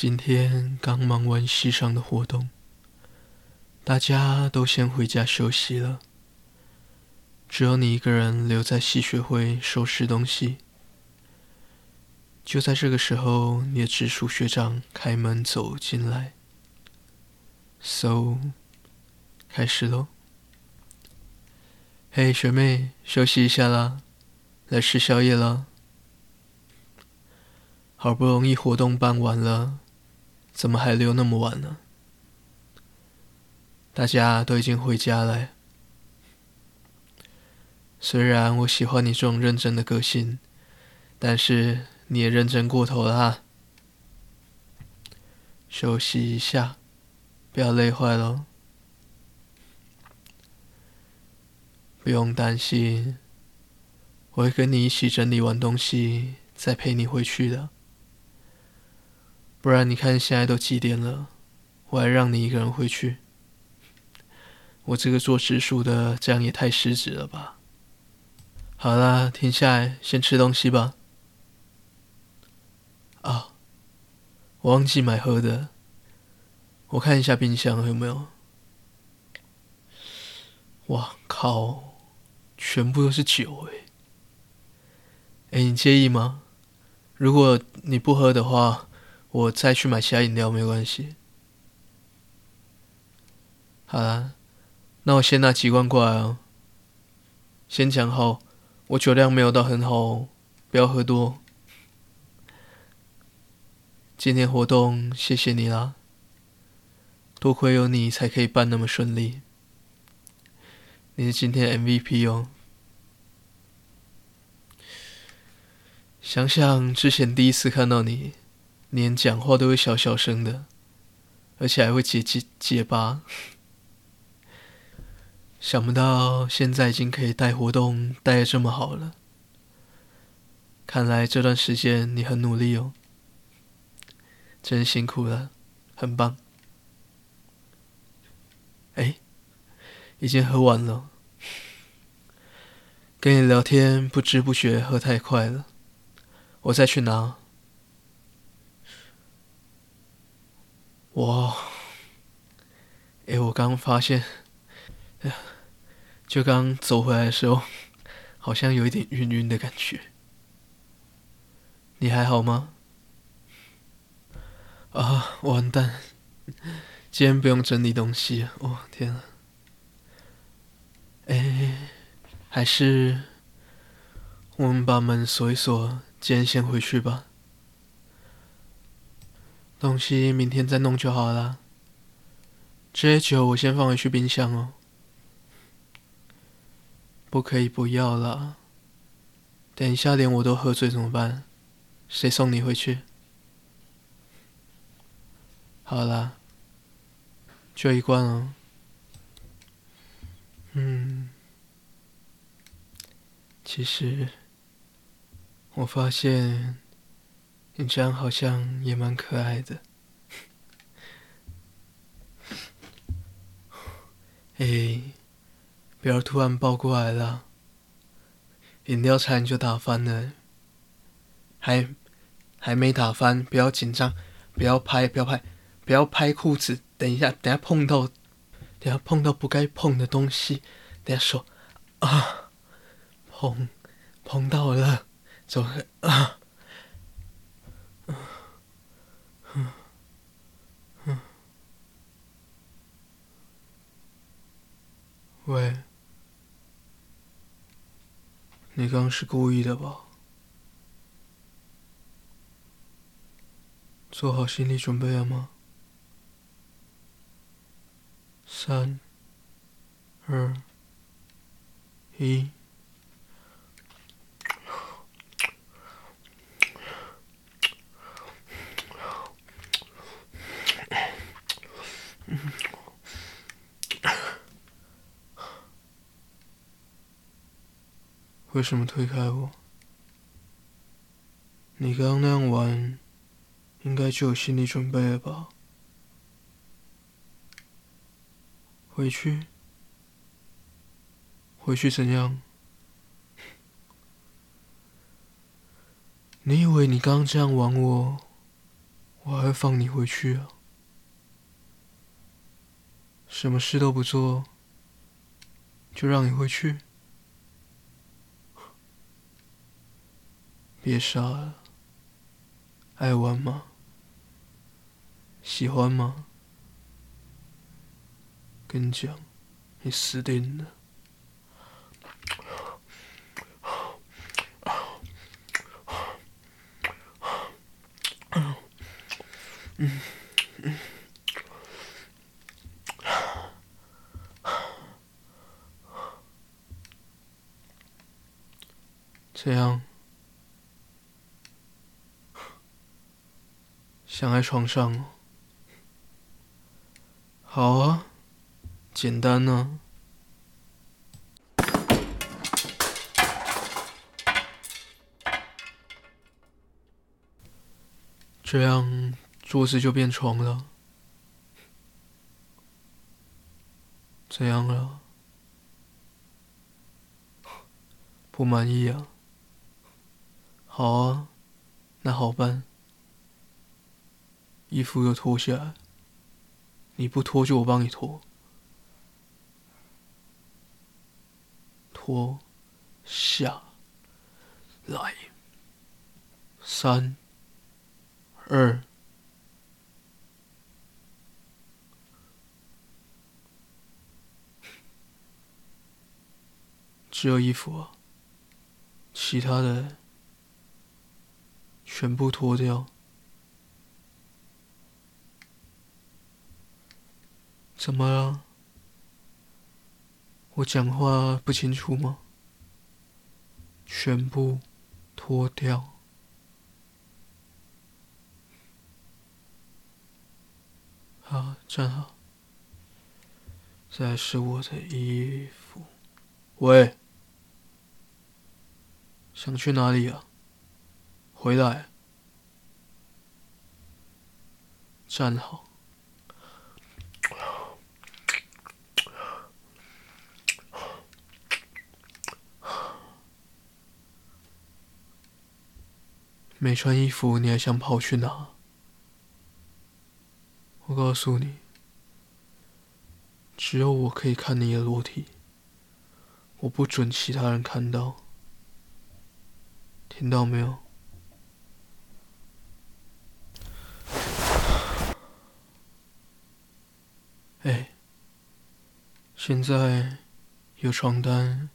今天刚忙完系上的活动，大家都先回家休息了，只有你一个人留在戏学会收拾东西。就在这个时候，你的直属学长开门走进来。So，开始喽。嘿，学妹，休息一下啦，来吃宵夜啦。好不容易活动办完了。怎么还留那么晚呢？大家都已经回家了。虽然我喜欢你这种认真的个性，但是你也认真过头了哈。休息一下，不要累坏了。不用担心，我会跟你一起整理完东西，再陪你回去的。不然你看现在都几点了，我还让你一个人回去？我这个做直属的，这样也太失职了吧？好啦，停下来，先吃东西吧。啊，我忘记买喝的，我看一下冰箱有没有。哇靠，全部都是酒哎！哎，你介意吗？如果你不喝的话。我再去买其他饮料没关系。好啦，那我先拿几罐过来哦。先讲好，我酒量没有到很好哦，不要喝多。今天活动谢谢你啦，多亏有你才可以办那么顺利。你是今天 MVP 哦。想想之前第一次看到你。连讲话都会小小声的，而且还会结结结巴。想不到现在已经可以带活动带的这么好了，看来这段时间你很努力哦，真辛苦了，很棒。哎，已经喝完了，跟你聊天不知不觉喝太快了，我再去拿。哇，哎，我刚发现，呀，就刚走回来的时候，好像有一点晕晕的感觉。你还好吗？啊，完蛋，今天不用整理东西。哦，天啊！哎，还是我们把门锁一锁，今天先回去吧。东西明天再弄就好了。这些酒我先放回去冰箱哦。不可以不要了。等一下连我都喝醉怎么办？谁送你回去？好了，就一罐哦。嗯，其实我发现。你这样好像也蛮可爱的。哎，不要突然抱过来了，饮料差点就打翻了。还还没打翻，不要紧张，不要拍，不要拍，不要拍裤子。等一下，等下碰到，等下碰到不该碰的东西，等下说啊，碰碰到了，走啊。喂，你刚是故意的吧？做好心理准备了吗？三、二、一。为什么推开我？你刚刚那样玩，应该就有心理准备了吧？回去？回去怎样？你以为你刚刚这样玩我，我还会放你回去啊？什么事都不做，就让你回去？别傻了，爱玩吗？喜欢吗？跟你讲，你死定了。这样，想在床上哦？好啊，简单呢。这样。桌子就变床了，怎样了？不满意啊？好啊，那好办，衣服又脱下来，你不脱就我帮你脱，脱下来，三二。只有衣服啊，其他的全部脱掉。怎么了？我讲话不清楚吗？全部脱掉。好，站好。这是我的衣服。喂。想去哪里啊？回来，站好。没穿衣服，你还想跑去哪？我告诉你，只有我可以看你的裸体，我不准其他人看到。听到没有？哎，现在有床单，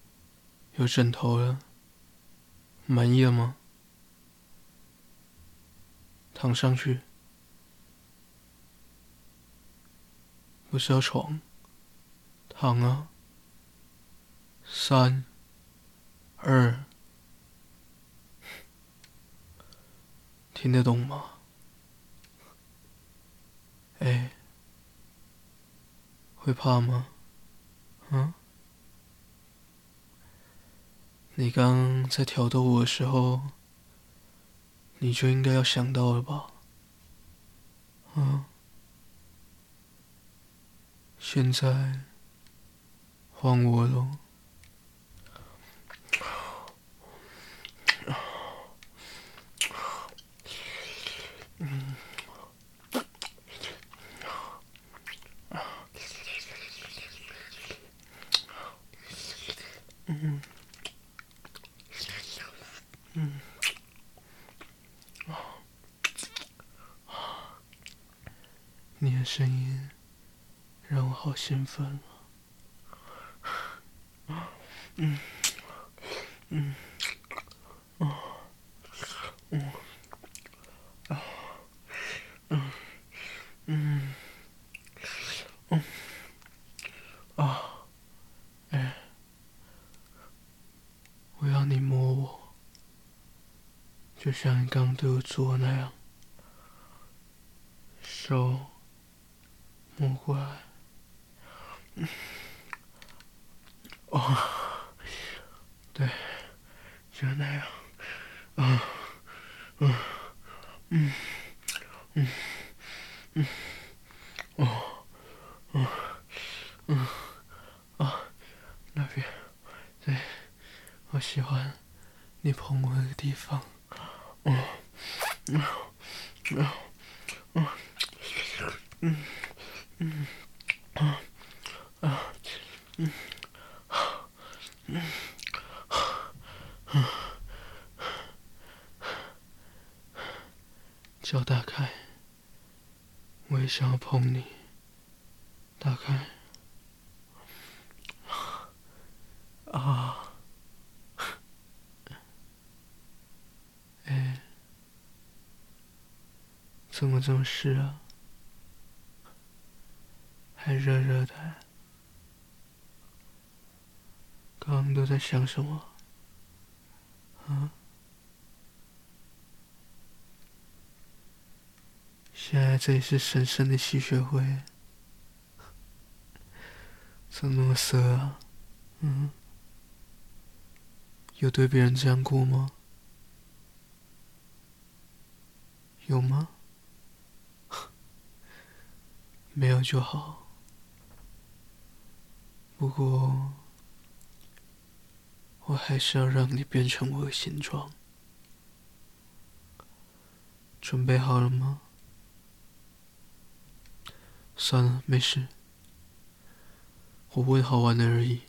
有枕头了，满意了吗？躺上去，不是要床，躺啊！三、二。听得懂吗？哎，会怕吗？嗯？你刚在挑逗我的时候，你就应该要想到了吧？嗯？现在换我喽。嗯，嗯，声音让我好兴奋啊！嗯，嗯，啊，嗯，啊，嗯，嗯，嗯，啊。就像你刚刚对我做那样，手摸过来，嗯，哦，对，就那样，啊，嗯，嗯，嗯，嗯，哦，嗯，嗯，啊，那边，对，我喜欢你碰我的地方。嗯，嗯，嗯，嗯。嗯脚打开，我也想要碰你。打开啊！哎，怎么这么湿啊？还热热的。刚刚都在想什么？啊？现在这里是神圣的吸血会，怎么那么色啊？嗯？有对别人这样过吗？有吗？没有就好。不过，我还是要让你变成我的形状。准备好了吗？算了，没事。我问好玩的而已，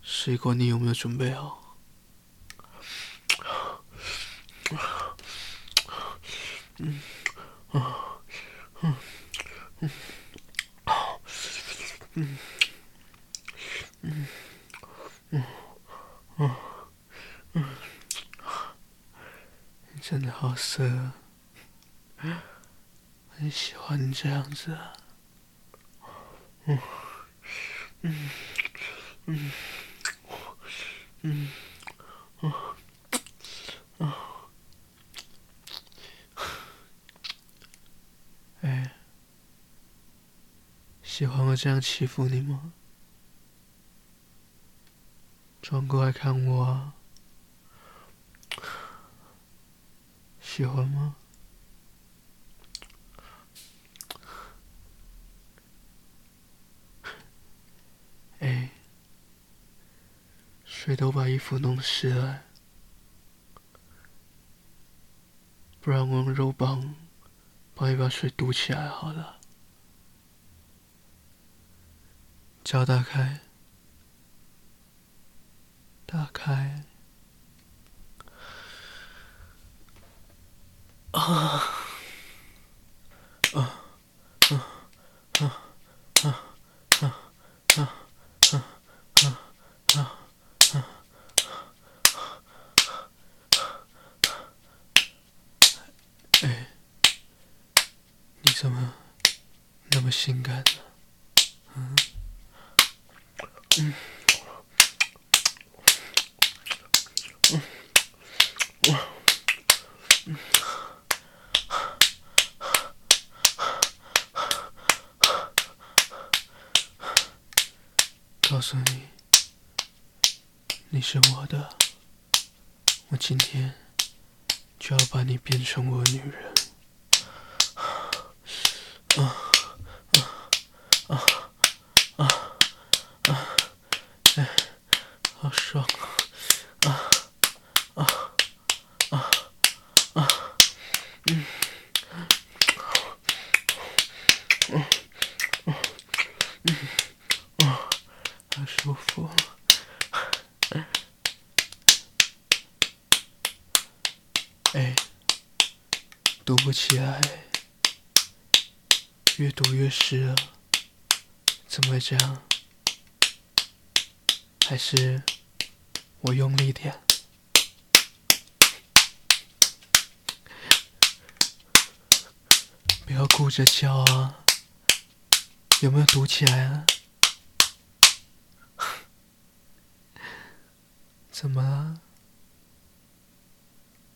谁管你有没有准备好？嗯，啊，嗯，嗯，嗯，嗯，嗯，嗯，真的好色啊！很喜欢你这样子啊，嗯，嗯，嗯，嗯，嗯，嗯，哎，喜欢我这样欺负你吗？转过来看我啊，喜欢吗？哎水都把衣服弄湿了，不然我用肉棒帮你把水堵起来好了。脚打开，打开，啊，啊。怎么那么性感呢？嗯嗯嗯嗯，告诉你，你是我的，我今天就要把你变成我女人。啊啊啊啊！哎，好爽啊！啊啊啊！嗯嗯嗯嗯，好舒服。哎，堵不起来。越堵越湿了，怎么会这样？还是我用力点？不要顾着叫啊！有没有堵起来啊？怎么了？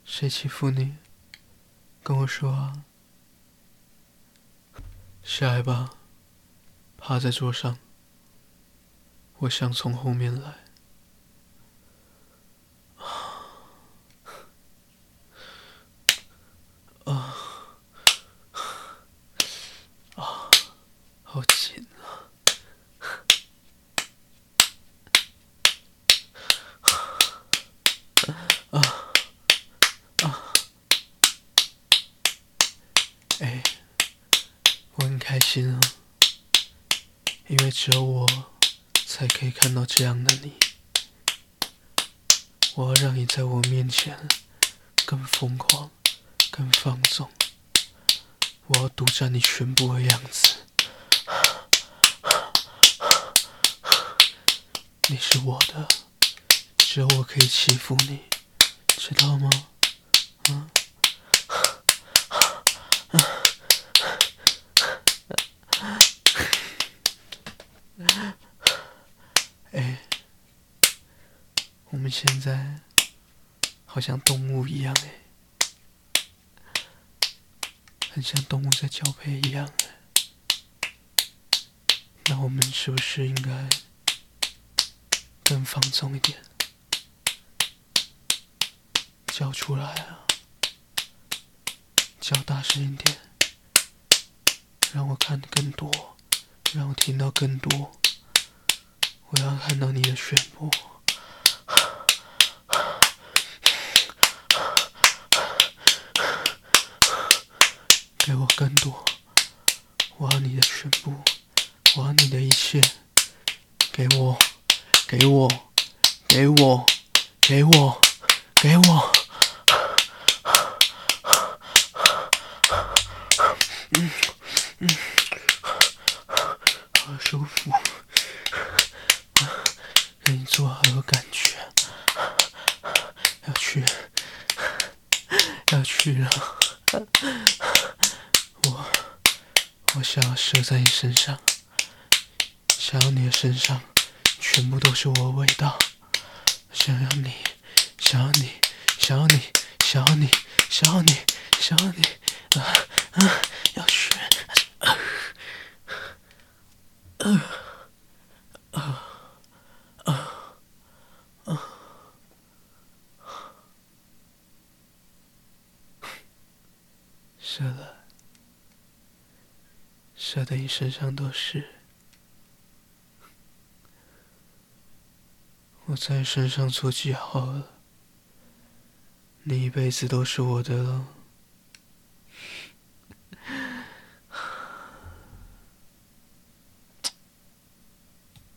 谁欺负你？跟我说！下来吧，趴在桌上。我想从后面来。啊啊，好紧啊！啊啊！哎。我很开因为只有我才可以看到这样的你。我要让你在我面前更疯狂、更放纵。我要独占你全部的样子。你是我的，只有我可以欺负你，知道吗？嗯。我们现在好像动物一样哎，很像动物在交配一样哎。那我们是不是应该更放松一点？叫出来啊！叫大声一点，让我看更多，让我听到更多。我要看到你的全部，给我更多。我要你的全部，我要你的一切，给我，给我，给我，给我，给我。嗯嗯，好舒服，跟你做好有感觉，要去，要去了，我想要射在你身上，想要你的身上全部都是我味道，想要你，想要你，想要你，想要你，想要你，想要你，啊啊！要学，呃，呃，呃，呃，呃，射了，射在你身上都是，我在身上做记号了，你一辈子都是我的了。